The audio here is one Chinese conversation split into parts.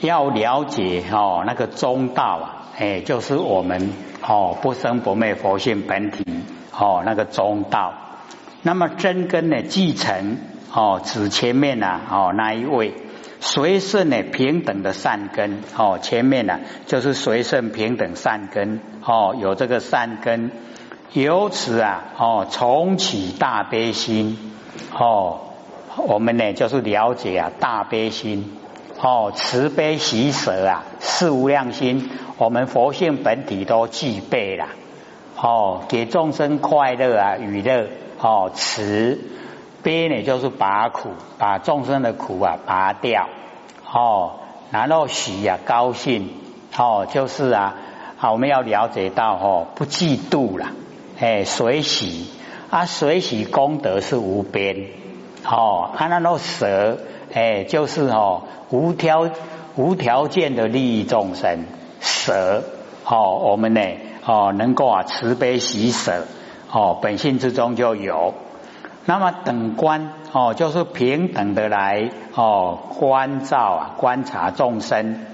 要了解哦那个中道啊，哎，就是我们哦不生不灭佛性本体哦那个中道。那么真根呢继承哦指前面呐哦那一位随顺呢平等的善根哦前面呢就是随顺平等善根哦有这个善根，由此啊哦重启大悲心哦我们呢就是了解啊大悲心。哦，慈悲喜舍啊，四无量心，我们佛性本体都具备了。哦，给众生快乐啊，娱乐。哦，慈悲呢，就是拔苦，把众生的苦啊拔掉。哦，然后喜啊，高兴。哦，就是啊，好，我们要了解到哦，不嫉妒了。哎，随喜啊，随喜功德是无边。哦，啊，那种舍。哎，就是哦，无条无条件的利益众生，舍哦，我们呢哦，能够啊慈悲喜舍哦，本性之中就有。那么等观哦，就是平等的来哦关照啊，观察众生，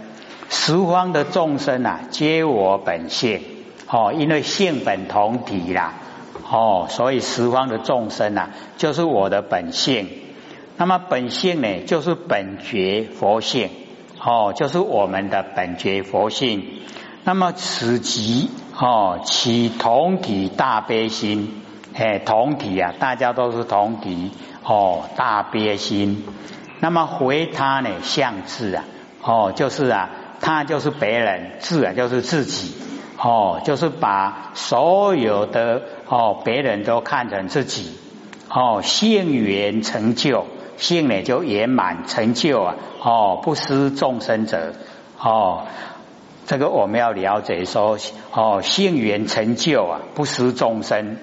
十方的众生啊，皆我本性哦，因为性本同体啦哦，所以十方的众生啊，就是我的本性。那么本性呢，就是本觉佛性，哦，就是我们的本觉佛性。那么此即哦，起同体大悲心，哎，同体啊，大家都是同体，哦，大悲心。那么回他呢，相智啊，哦，就是啊，他就是别人，智啊，就是自己，哦，就是把所有的哦，别人都看成自己，哦，性缘成就。性呢就圆满成就啊哦不失众生者哦这个我们要了解说哦性缘成就啊不失众生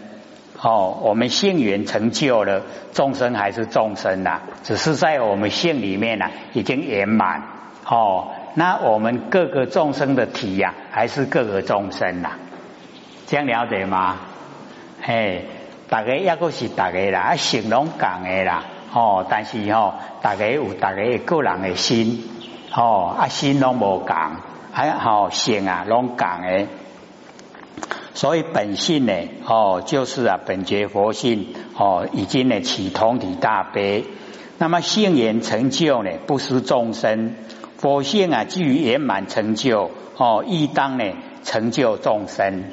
哦我们性缘成就了众生还是众生呐只是在我们性里面呢已经圆满哦那我们各个众生的体呀还是各个众生呐这样了解吗？嘿，大家也个是大家啦，性拢共的啦。哦，但是吼，大家有大家个人的心，哦，啊心拢无共，还好性啊拢共诶，所以本性呢，哦，就是啊本觉佛性，哦，已经呢起同体大悲，那么性缘成就呢，不失众生，佛性啊基于圆满成就，哦，亦当呢成就众生，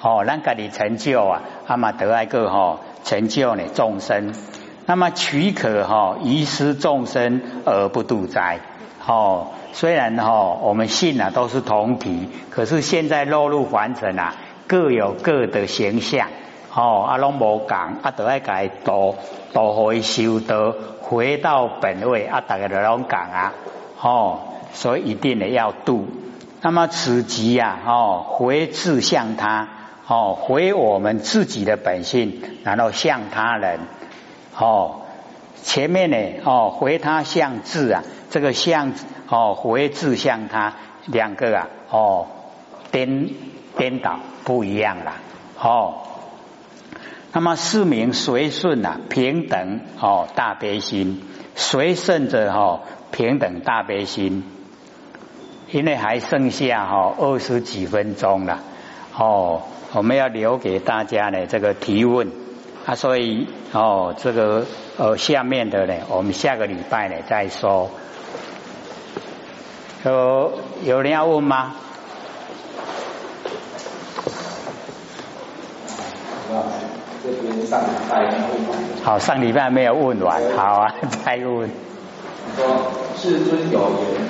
哦，咱家己成就啊，阿嘛得爱个吼成就呢众生。那么取可哈遗失众生而不度灾，哦，虽然哈我们信啊都是同体，可是现在落入凡尘啊，各有各的形象，哦，阿龙无讲，阿都爱改多多回修德，回到本位，啊，大家都拢讲啊，哦，所以一定的要度。那么此即呀，哦，回自向他，哦，回我们自己的本性，然后向他人。哦，前面呢，哦，回他向字啊，这个向哦，回字向他两个啊，哦，颠颠倒不一样了，哦，那么四名随顺啊，平等哦，大悲心随顺着哦，平等大悲心，因为还剩下哈二十几分钟了，哦，我们要留给大家呢这个提问。啊，所以哦，这个呃，下面的呢，我们下个礼拜呢再说。有有人要问吗？这边上礼拜问完。好，上礼拜没有问完，好啊，再问。说世尊有言：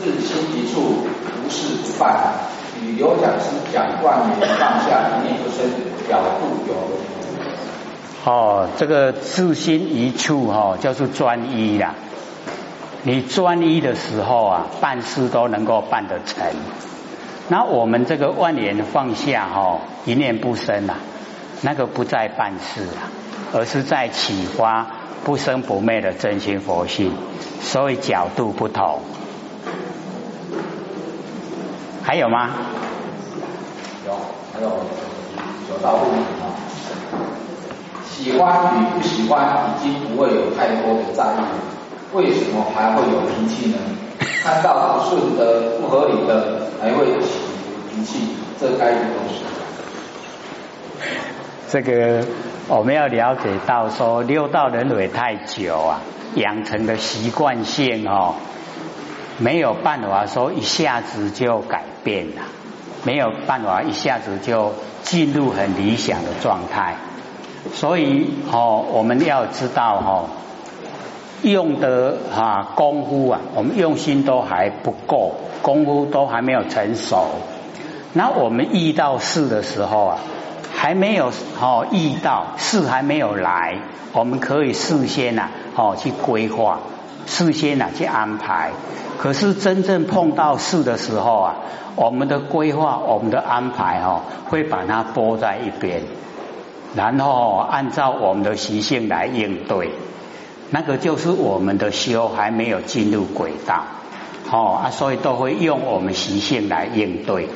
自心一处，无事不办。与刘讲师讲万年放下一念不生，了度有。哦，这个自心一处哈，就是专一啦。你专一的时候啊，办事都能够办得成。那我们这个万年放下哈，一念不生啊，那个不在办事啊，而是在启发不生不灭的真心佛性，所以角度不同。还有吗？有，还有有道理啊。喜欢与不喜欢已经不会有太多的在意，为什么还会有脾气呢？看到不顺的、不合理的，还会起脾气，这该怎么这个我们要了解到，说六道轮回太久啊，养成的习惯性哦，没有办法说一下子就改变了，没有办法一下子就进入很理想的状态。所以哦，我们要知道哈，用的哈功夫啊，我们用心都还不够，功夫都还没有成熟。那我们遇到事的时候啊，还没有哦遇到事还没有来，我们可以事先呐哦去规划，事先呐去安排。可是真正碰到事的时候啊，我们的规划、我们的安排哦，会把它拨在一边。然后按照我们的习性来应对，那个就是我们的修还没有进入轨道，哦啊，所以都会用我们习性来应对，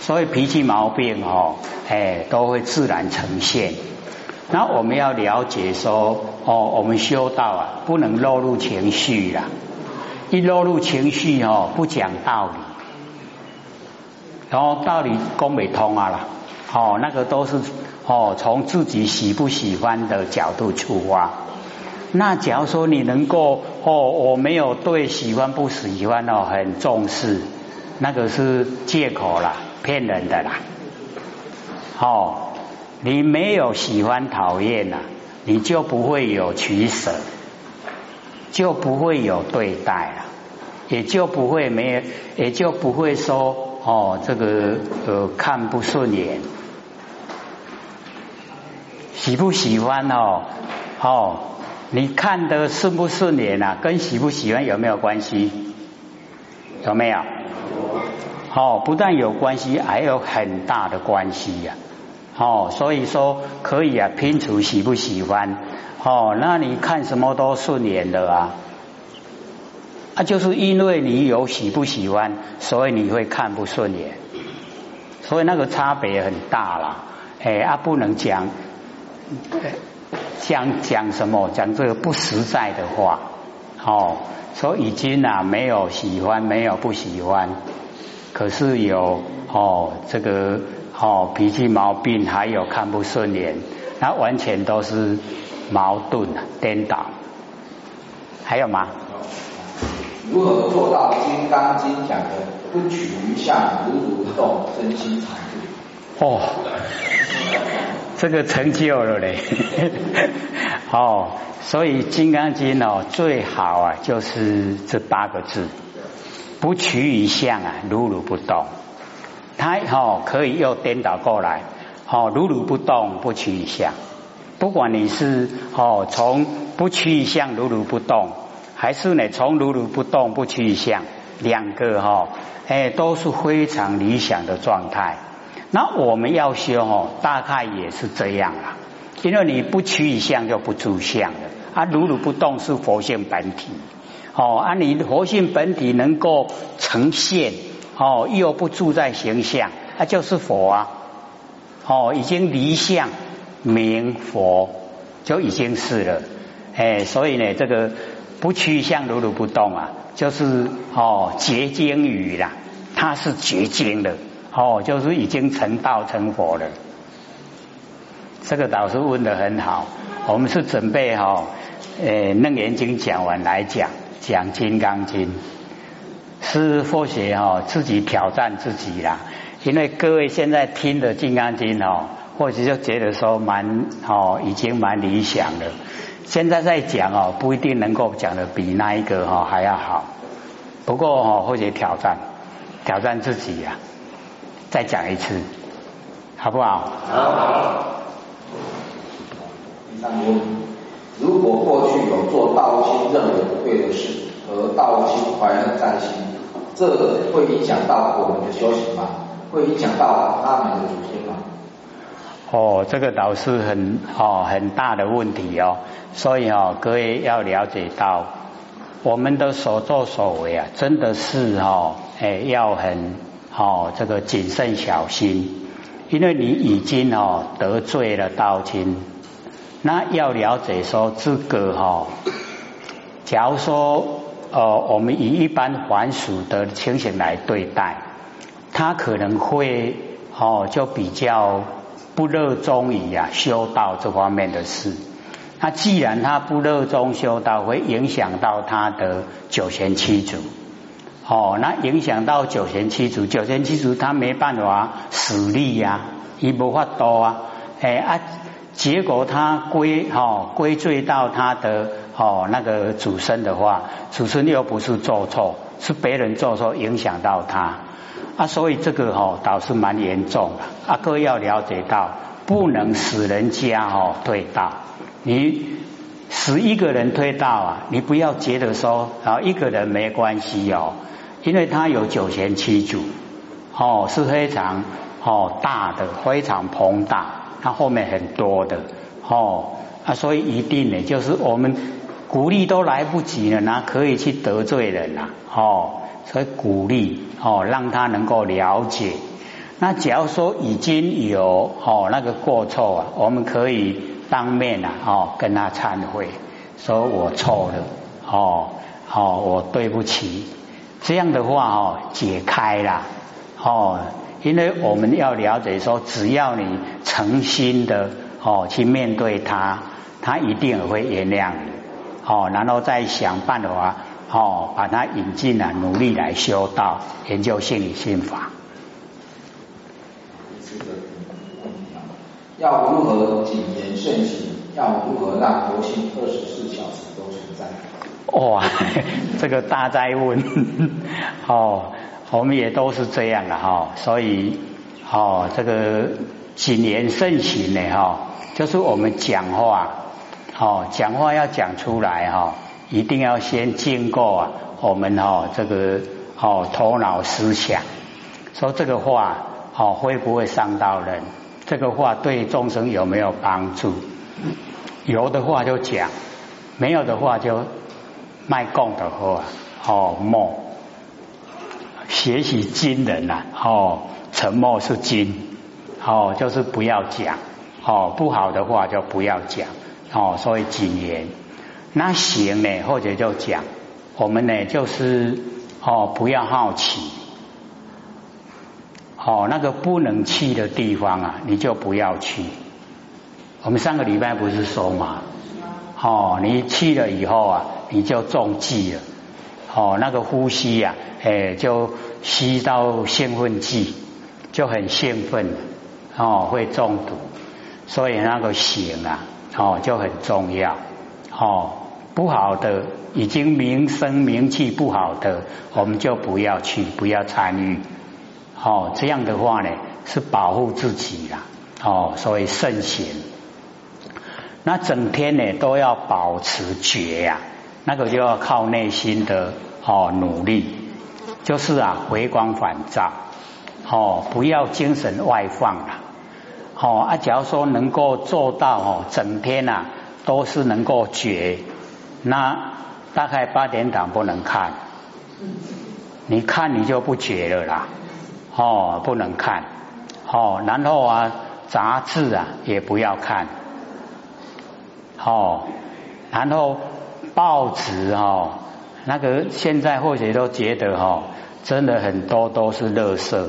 所以脾气毛病哦，哎，都会自然呈现。那我们要了解说，哦，我们修道啊，不能落入情绪啦，一落入情绪哦，不讲道理，然后道理讲不通啊啦，哦，那个都是。哦，从自己喜不喜欢的角度出发，那假如说你能够哦，我没有对喜欢不喜欢哦很重视，那个是借口啦，骗人的啦。哦，你没有喜欢讨厌呐，你就不会有取舍，就不会有对待了，也就不会没，也就不会说哦，这个呃看不顺眼。喜不喜欢哦？哦，你看的顺不顺眼啊？跟喜不喜欢有没有关系？有没有？哦，不但有关系，还有很大的关系呀！哦，所以说可以啊，拼出喜不喜欢哦。那你看什么都顺眼的啊？啊，就是因为你有喜不喜欢，所以你会看不顺眼，所以那个差别很大了。哎啊，不能讲。讲讲什么？讲这个不实在的话，哦，说已经啊没有喜欢，没有不喜欢，可是有哦这个哦脾气毛病，还有看不顺眼，那完全都是矛盾颠倒。还有吗？如何做到《金刚经》讲的不取于相，如如不动，身心常住？哦。这个成就了嘞，哦，所以《金刚经》哦最好啊就是这八个字，不取于相啊，如如不动。它哦可以又颠倒过来，哦如如不动，不取于相。不管你是哦从不取于相，如如不动，还是呢从如如不动不取于相，两个哈哎都是非常理想的状态。那我们要修哦，大概也是这样啦。因为你不取相就不住相了啊，如如不动是佛性本体哦，啊，你佛性本体能够呈现哦，又不住在形象，那就是佛啊哦，已经离相明佛就已经是了哎，所以呢，这个不取相如如不动啊，就是哦结晶语啦，它是结晶的。哦，就是已经成道成佛了。这个导师问的很好，我们是准备哈，呃，楞严经讲完来讲讲金刚经，是或许哈自己挑战自己啦。因为各位现在听的金刚经哦，或许就觉得说蛮哦，已经蛮理想的。现在在讲哦，不一定能够讲的比那一个哈还要好。不过哦，或许挑战挑战自己呀。再讲一次，好不好？好。第三个问：如果过去有做道心认为不对的事，和道心怀恨在心，这会影响到我们的修行吗？会影响到他们的祖先吗？哦，这个倒是很哦很大的问题哦，所以哦各位要了解到，我们的所作所为啊，真的是哦哎要很。哦，这个谨慎小心，因为你已经哦得罪了道亲，那要了解说这个哈，假如说呃，我们以一般凡俗的情形来对待，他可能会哦，就比较不热衷于啊修道这方面的事。那既然他不热衷修道，会影响到他的九贤七祖。哦，那影响到九贤七祖，九贤七祖他没办法使力呀，一无法多啊，哎啊，结果他归哈归罪到他的哦那个祖孙的话，祖孙又不是做错，是别人做错影响到他啊，所以这个哈倒是蛮严重的啊，各位要了解到，不能使人家哦退道，你。使一个人推道啊，你不要觉得说啊一个人没关系哦。因为他有九贤七祖，哦，是非常哦大的，非常庞大，他后面很多的，哦啊，所以一定呢，就是我们鼓励都来不及了，那可以去得罪人呐，哦，所以鼓励哦，让他能够了解。那假如说已经有哦那个过错啊，我们可以当面啊，哦跟他忏悔，说我错了，哦，哦，我对不起。这样的话哦，解开了哦，因为我们要了解说，只要你诚心的哦去面对他，他一定会原谅你哦，然后再想办法哦把他引进来，努力来修道，研究心理心法。要如何谨言慎行？要如何让佛性二十四小时都存在？哇，这个大灾问 哦，我们也都是这样的哈，所以哦，这个谨言慎行呢哈，就是我们讲话哦，讲话要讲出来哈，一定要先经过啊，我们哦这个哦头脑思想，说这个话哦会不会伤到人？这个话对众生有没有帮助？有的话就讲，没有的话就。卖供的话，哦，默学习金人呐，哦，沉默是金，哦，就是不要讲，哦，不好的话就不要讲，哦，所以谨言。那行呢，或者就讲，我们呢就是哦，不要好奇，哦，那个不能去的地方啊，你就不要去。我们上个礼拜不是说嘛，哦，你去了以后啊。你就中计了，哦，那个呼吸呀，哎，就吸到兴奋剂，就很兴奋，哦，会中毒，所以那个醒啊，哦，就很重要，哦，不好的，已经名声名气不好的，我们就不要去，不要参与，哦，这样的话呢，是保护自己啦，哦，所以慎行，那整天呢都要保持觉呀。那个就要靠内心的哦努力，就是啊回光返照哦，不要精神外放了哦啊，假如说能够做到哦，整天呐都是能够觉，那大概八点档不能看，你看你就不觉了啦哦，不能看哦，然后啊杂志啊也不要看哦，然后。报纸哦，那个现在或许都觉得哈，真的很多都是垃圾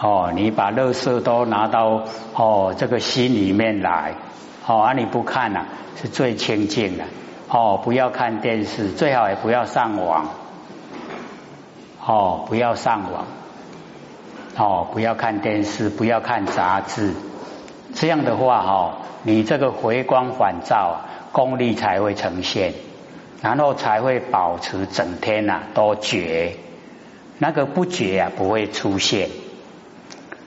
哦。你把垃圾都拿到哦这个心里面来哦，啊你不看呐，是最清净的哦。不要看电视，最好也不要上网哦，不要上网哦，不要看电视，不要看杂志。这样的话哈，你这个回光返照啊。功力才会呈现，然后才会保持整天呐都觉，那个不觉啊不会出现，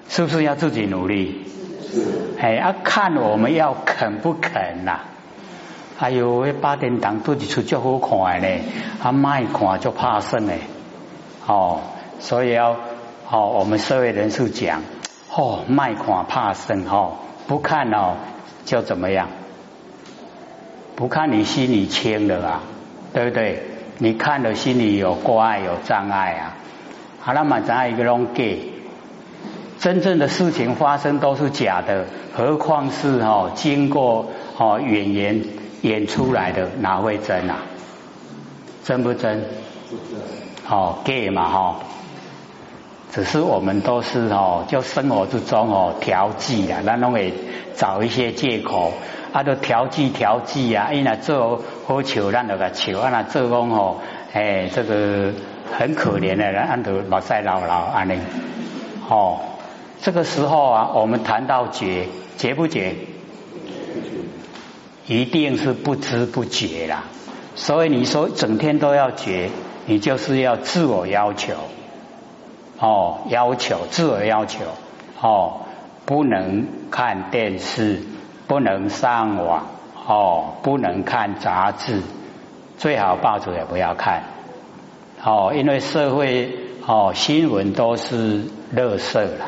是不是要自己努力？是。哎，要看我们要肯不肯呐？哎呦，八点档肚子出就好看呢，啊，卖看就怕生哎，哦，所以要哦，我们社会人士讲，哦，卖看怕生哦，不看哦就怎么样？不看你心里清了啊，对不对？你看了心里有挂碍有障碍啊，好了嘛，咱一个拢给，真正的事情发生都是假的，何况是哦经过哦演员演出来的哪会真啊？真不真？哦，gay 嘛哈，只是我们都是哦，就生活之中哦调剂啊，那弄会找一些借口，啊，都调剂调剂啊，因为做好笑，咱就个笑，啊，那做讲哦，哎，这个很可怜的人，按都目屎老老安尼，哦，这个时候啊，我们谈到觉，觉不觉？一定是不知不觉啦，所以你说整天都要觉。你就是要自我要求，哦，要求自我要求，哦，不能看电视，不能上网，哦，不能看杂志，最好报纸也不要看，哦，因为社会哦新闻都是乐色了，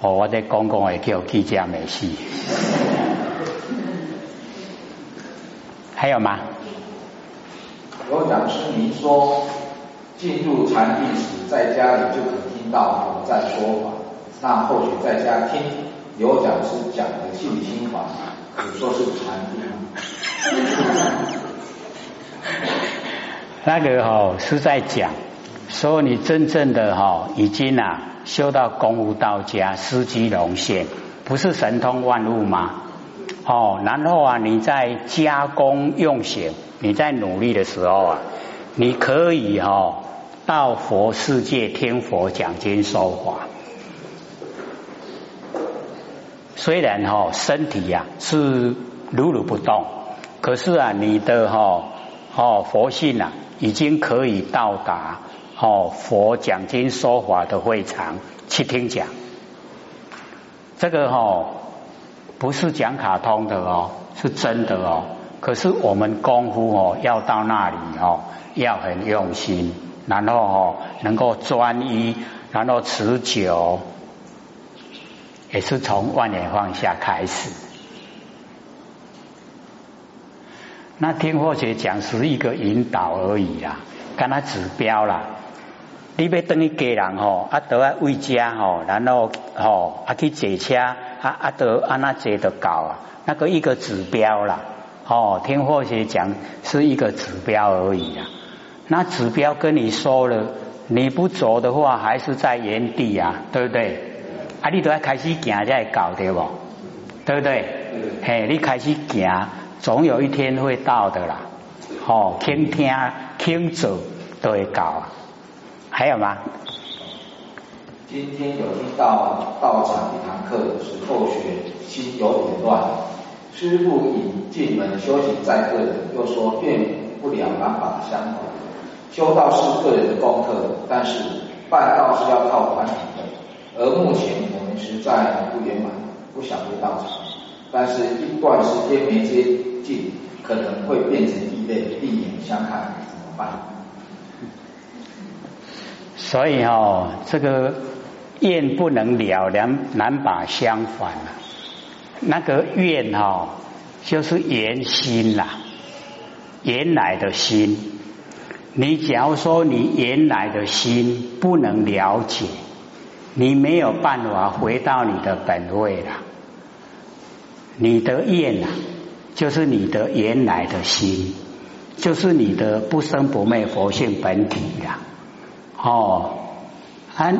哦，我在公共也叫记者没事，还有吗？有讲师您说，进入禅定时，在家里就可听到我在说法，那或许在家听有讲师讲的信心法，可说是禅定。那个哈是在讲，说你真正的哈已经啊修到公无道家，司机龙现，不是神通万物吗？哦，然后啊，你在加工用显，你在努力的时候啊，你可以哈到佛世界听佛讲经说法。虽然哈身体呀是如如不动，可是啊你的哈哦佛性啊已经可以到达哦佛讲经说法的会场去听讲。这个哈。不是讲卡通的哦，是真的哦。可是我们功夫哦，要到那里哦，要很用心，然后哦，能够专一，然后持久，也是从万年放下开始。那听或者讲是一个引导而已啦，跟他指标啦。你要等于家人吼，啊，都要回家吼，然后吼啊去坐车。啊啊，得啊那接得高啊，那个一个指标啦，哦，听或学讲是一个指标而已啊。那指标跟你说了，你不走的话，还是在原地啊，对不对？啊，你都要开始行才会到对不？对不对？嘿，你开始行，总有一天会到的啦。哦，听听听走都会到啊。还有吗？今天有听到道场一堂课时候学心有点乱，师傅引进门修行在个人，又说变不了难法相同。修道是个人的功课，但是办道是要靠团体的。而目前我们实在不圆满，不想回道场，但是一段时间没接近，可能会变成异类，另眼相看，怎么办？所以哦，这个。愿不能了，难难把相反了。那个愿哈，就是原心啦，原来的心。你假如说你原来的心不能了解，你没有办法回到你的本位了。你的愿啊，就是你的原来的心，就是你的不生不灭佛性本体呀。哦，安。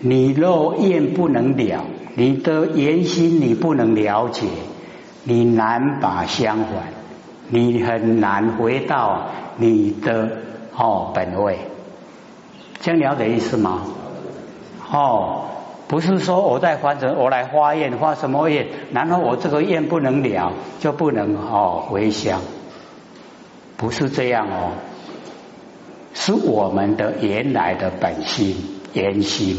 你若愿不能了，你的原心你不能了解，你难把相还，你很难回到你的哦本位，这样了解意思吗？哦，不是说我在发成我来发愿发什么愿，然后我这个愿不能了就不能哦回乡，不是这样哦，是我们的原来的本心原心。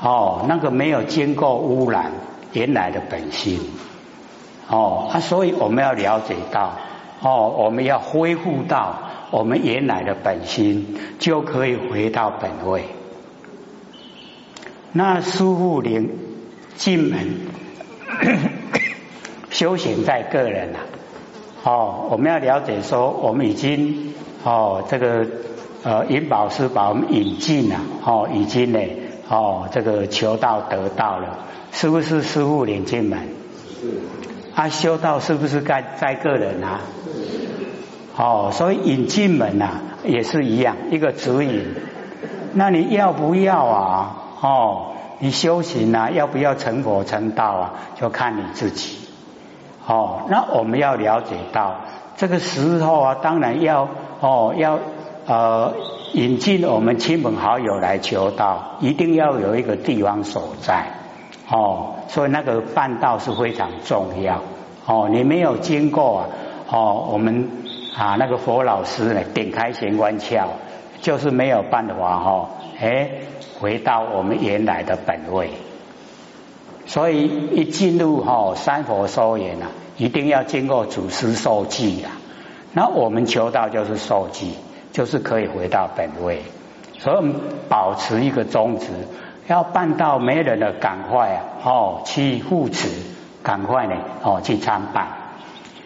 哦，那个没有经过污染，原来的本心。哦，啊，所以我们要了解到，哦，我们要恢复到我们原来的本心，就可以回到本位。那师傅领进门，修行在个人啊。哦，我们要了解说，我们已经哦，这个呃，银宝师把我们引进了，哦，已经呢。哦，这个求道得道了，是不是师傅领进门？是。啊，修道是不是该在个人啊？哦，所以引进门呐也是一样，一个指引。那你要不要啊？哦，你修行啊，要不要成佛成道啊？就看你自己。哦，那我们要了解到这个时候啊，当然要哦要呃引进我们亲朋好友来求道，一定要有一个地方所在。哦，所以那个办道是非常重要。哦，你没有经过啊，哦，我们啊那个佛老师呢，点开玄关窍，就是没有办法哈，哎，回到我们原来的本位。所以一进入哈三佛说言啊，一定要经过祖师受记啊。那我们求道就是受记，就是可以回到本位。所以我们保持一个宗旨，要办到没人的赶快啊，哦去护持，赶快呢哦去参拜。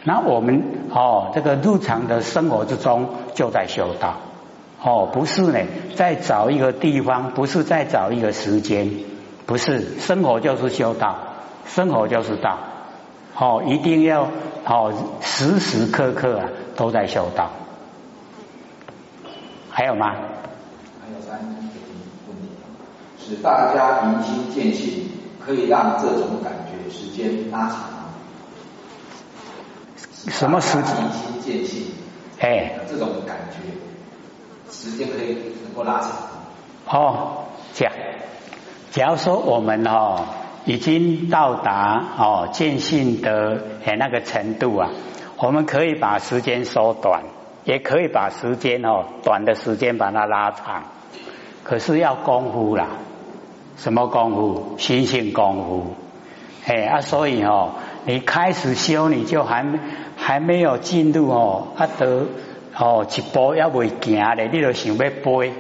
那我们哦这个日常的生活之中就在修道，哦不是呢再找一个地方，不是再找一个时间。不是，生活就是修道，生活就是道，哦，一定要哦，时时刻刻啊都在修道。还有吗？还有三个问题，使大家明心见性，可以让这种感觉时间拉长。什么时间？明心见性，哎，这种感觉时间可以能够拉长。哦，这样。假如说我们哦已经到达哦见性的那个程度啊，我们可以把时间缩短，也可以把时间哦短的时间把它拉长，可是要功夫啦，什么功夫？心性功夫。哎啊，所以哦，你开始修你就还还没有进入哦，啊得哦一步也未行咧，你就想要飞。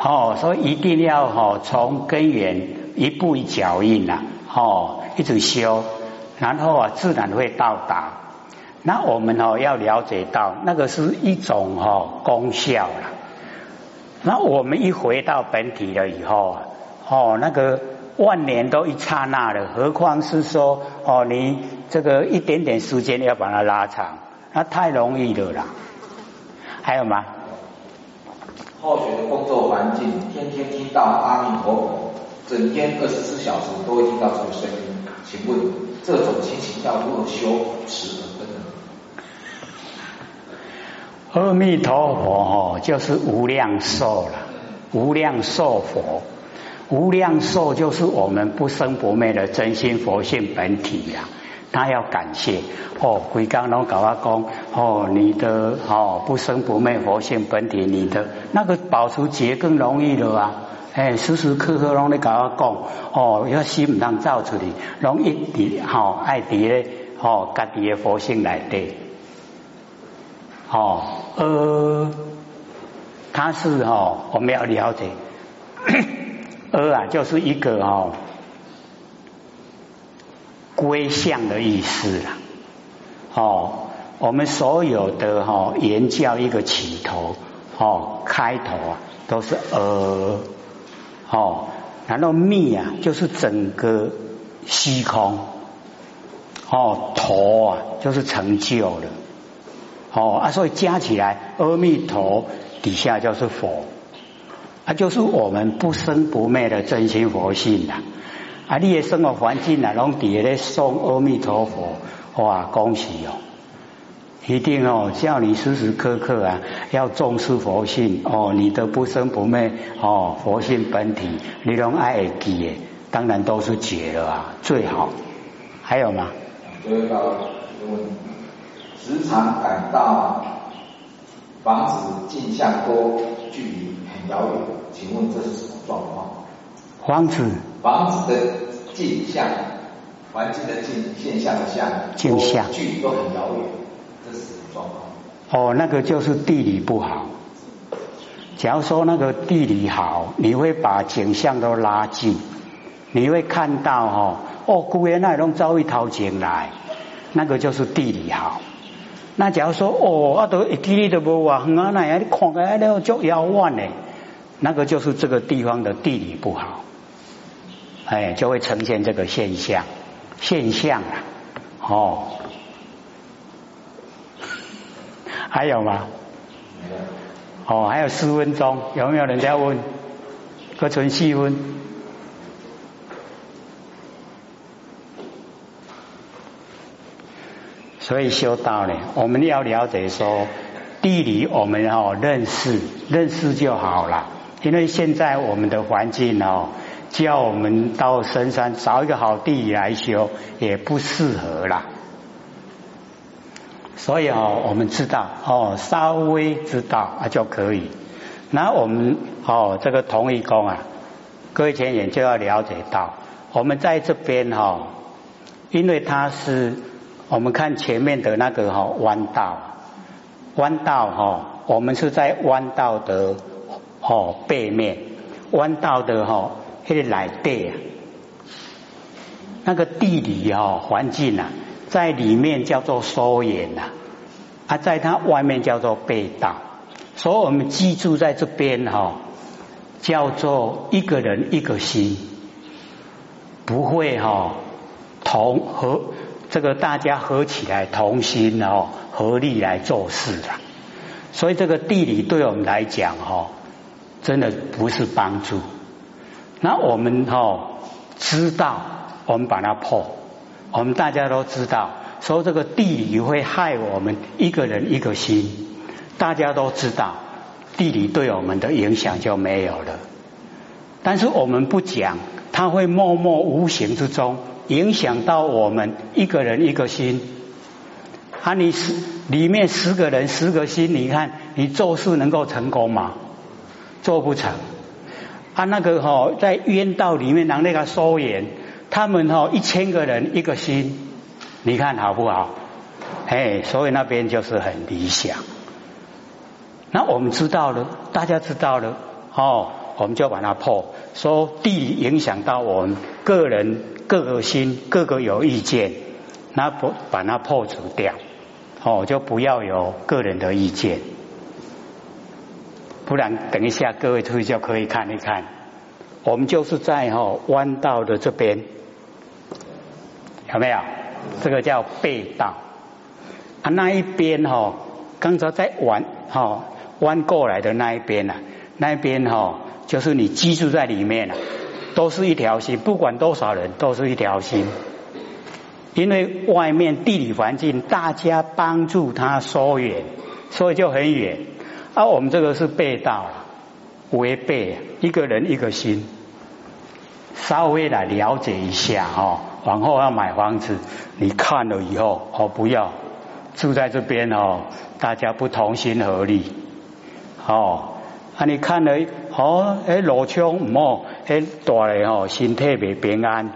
哦，所以一定要哦，从根源一步一脚印呐，哦，一直修，然后啊，自然会到达。那我们哦要了解到，那个是一种哦功效了。那我们一回到本体了以后啊，哦，那个万年都一刹那了，何况是说哦，你这个一点点时间要把它拉长，那太容易了啦。还有吗？后学的工作环境，天天听到阿弥陀佛，整天二十四小时都会听到这个声音。请问这种情形要如何修持而分呢？阿弥陀佛哦，就是无量寿了，无量寿佛，无量寿就是我们不生不灭的真心佛性本体呀。他要感谢哦，回刚拢搞阿讲哦，你的哦不生不灭佛性本体，你的那个保持节更容易了啊！哎，时时刻刻拢在搞阿讲哦，要心唔当造出嚟，拢一滴好爱滴咧哦，家己的佛性来对哦，呃，他是哦，我们要了解，呃啊，就是一个哦。归向的意思啦，哦，我们所有的哈言教一个起头，哦，开头啊都是呃，哦，然后密啊就是整个虚空，哦，头啊就是成就了，哦啊，所以加起来阿弥陀底下就是佛，啊，就是我们不生不灭的真心佛性。啊！你的生活环境啊，拢伫咧送阿弥陀佛，哇！恭喜哦，一定哦，叫你时时刻刻啊，要重视佛性哦，你的不生不灭哦，佛性本体，你拢爱记的，当然都是解了啊，最好。还有吗？最后一个问题，时常感到房子镜像多，距离很遥远，请问这是什么状况？房子。房子的镜像，环境的镜现象的像，镜像距离都很遥远，这是什么状况？哦，那个就是地理不好。假如说那个地理好，你会把景象都拉近，你会看到哈，哦，古人那拢遭遇掏钱来，那个就是地理好。那假如说哦，啊都距离都无话远啊，那样你看起来都足遥远呢，那个就是这个地方的地理不好。哎，就会呈现这个现象，现象啊，哦，还有吗？哦，还有四分钟，有没有人在问？各存细分。所以修道呢，我们要了解说地理，我们哦认识认识就好了。因为现在我们的环境哦，叫我们到深山找一个好地来修，也不适合啦。所以哦，我们知道哦，稍微知道啊就可以。那我们哦，这个同一工啊，各位前眼就要了解到，我们在这边哈，因为它是。我们看前面的那个哈弯道，弯道哈，我们是在弯道的哦背面，弯道的哈那个来地啊，那个地理哈环境啊，在里面叫做缩延呐，啊，在它外面叫做背道，所以我们居住在这边哈，叫做一个人一个心，不会哈同和。这个大家合起来同心哦，合力来做事的，所以这个地理对我们来讲哈，真的不是帮助。那我们哦知道，我们把它破，我们大家都知道，说这个地理会害我们一个人一个心，大家都知道，地理对我们的影响就没有了。但是我们不讲，它会默默无形之中。影响到我们一个人一个心，啊，你十里面十个人十个心，你看你做事能够成功吗？做不成。啊，那个哈在冤道里面让那个收延，他们哈一千个人一个心，你看好不好？哎，所以那边就是很理想。那我们知道了，大家知道了，哦，我们就把它破，说地影响到我们个人。各个心，各个有意见，那不把它破除掉，哦，就不要有个人的意见，不然等一下各位出去就可以看一看，我们就是在哈弯道的这边，有没有？这个叫背道啊，那一边哈，刚才在弯哈弯过来的那一边呐，那一边哈就是你居住在里面了。都是一条心，不管多少人，都是一条心。因为外面地理环境，大家帮助他疏远，所以就很远。而我们这个是背道，违背一个人一个心。稍微来了解一下哦，往后要买房子，你看了以后哦，不要住在这边哦，大家不同心合力哦。啊，你看了哦，哎，罗枪唔好，哎，大嘞吼，身体别平安。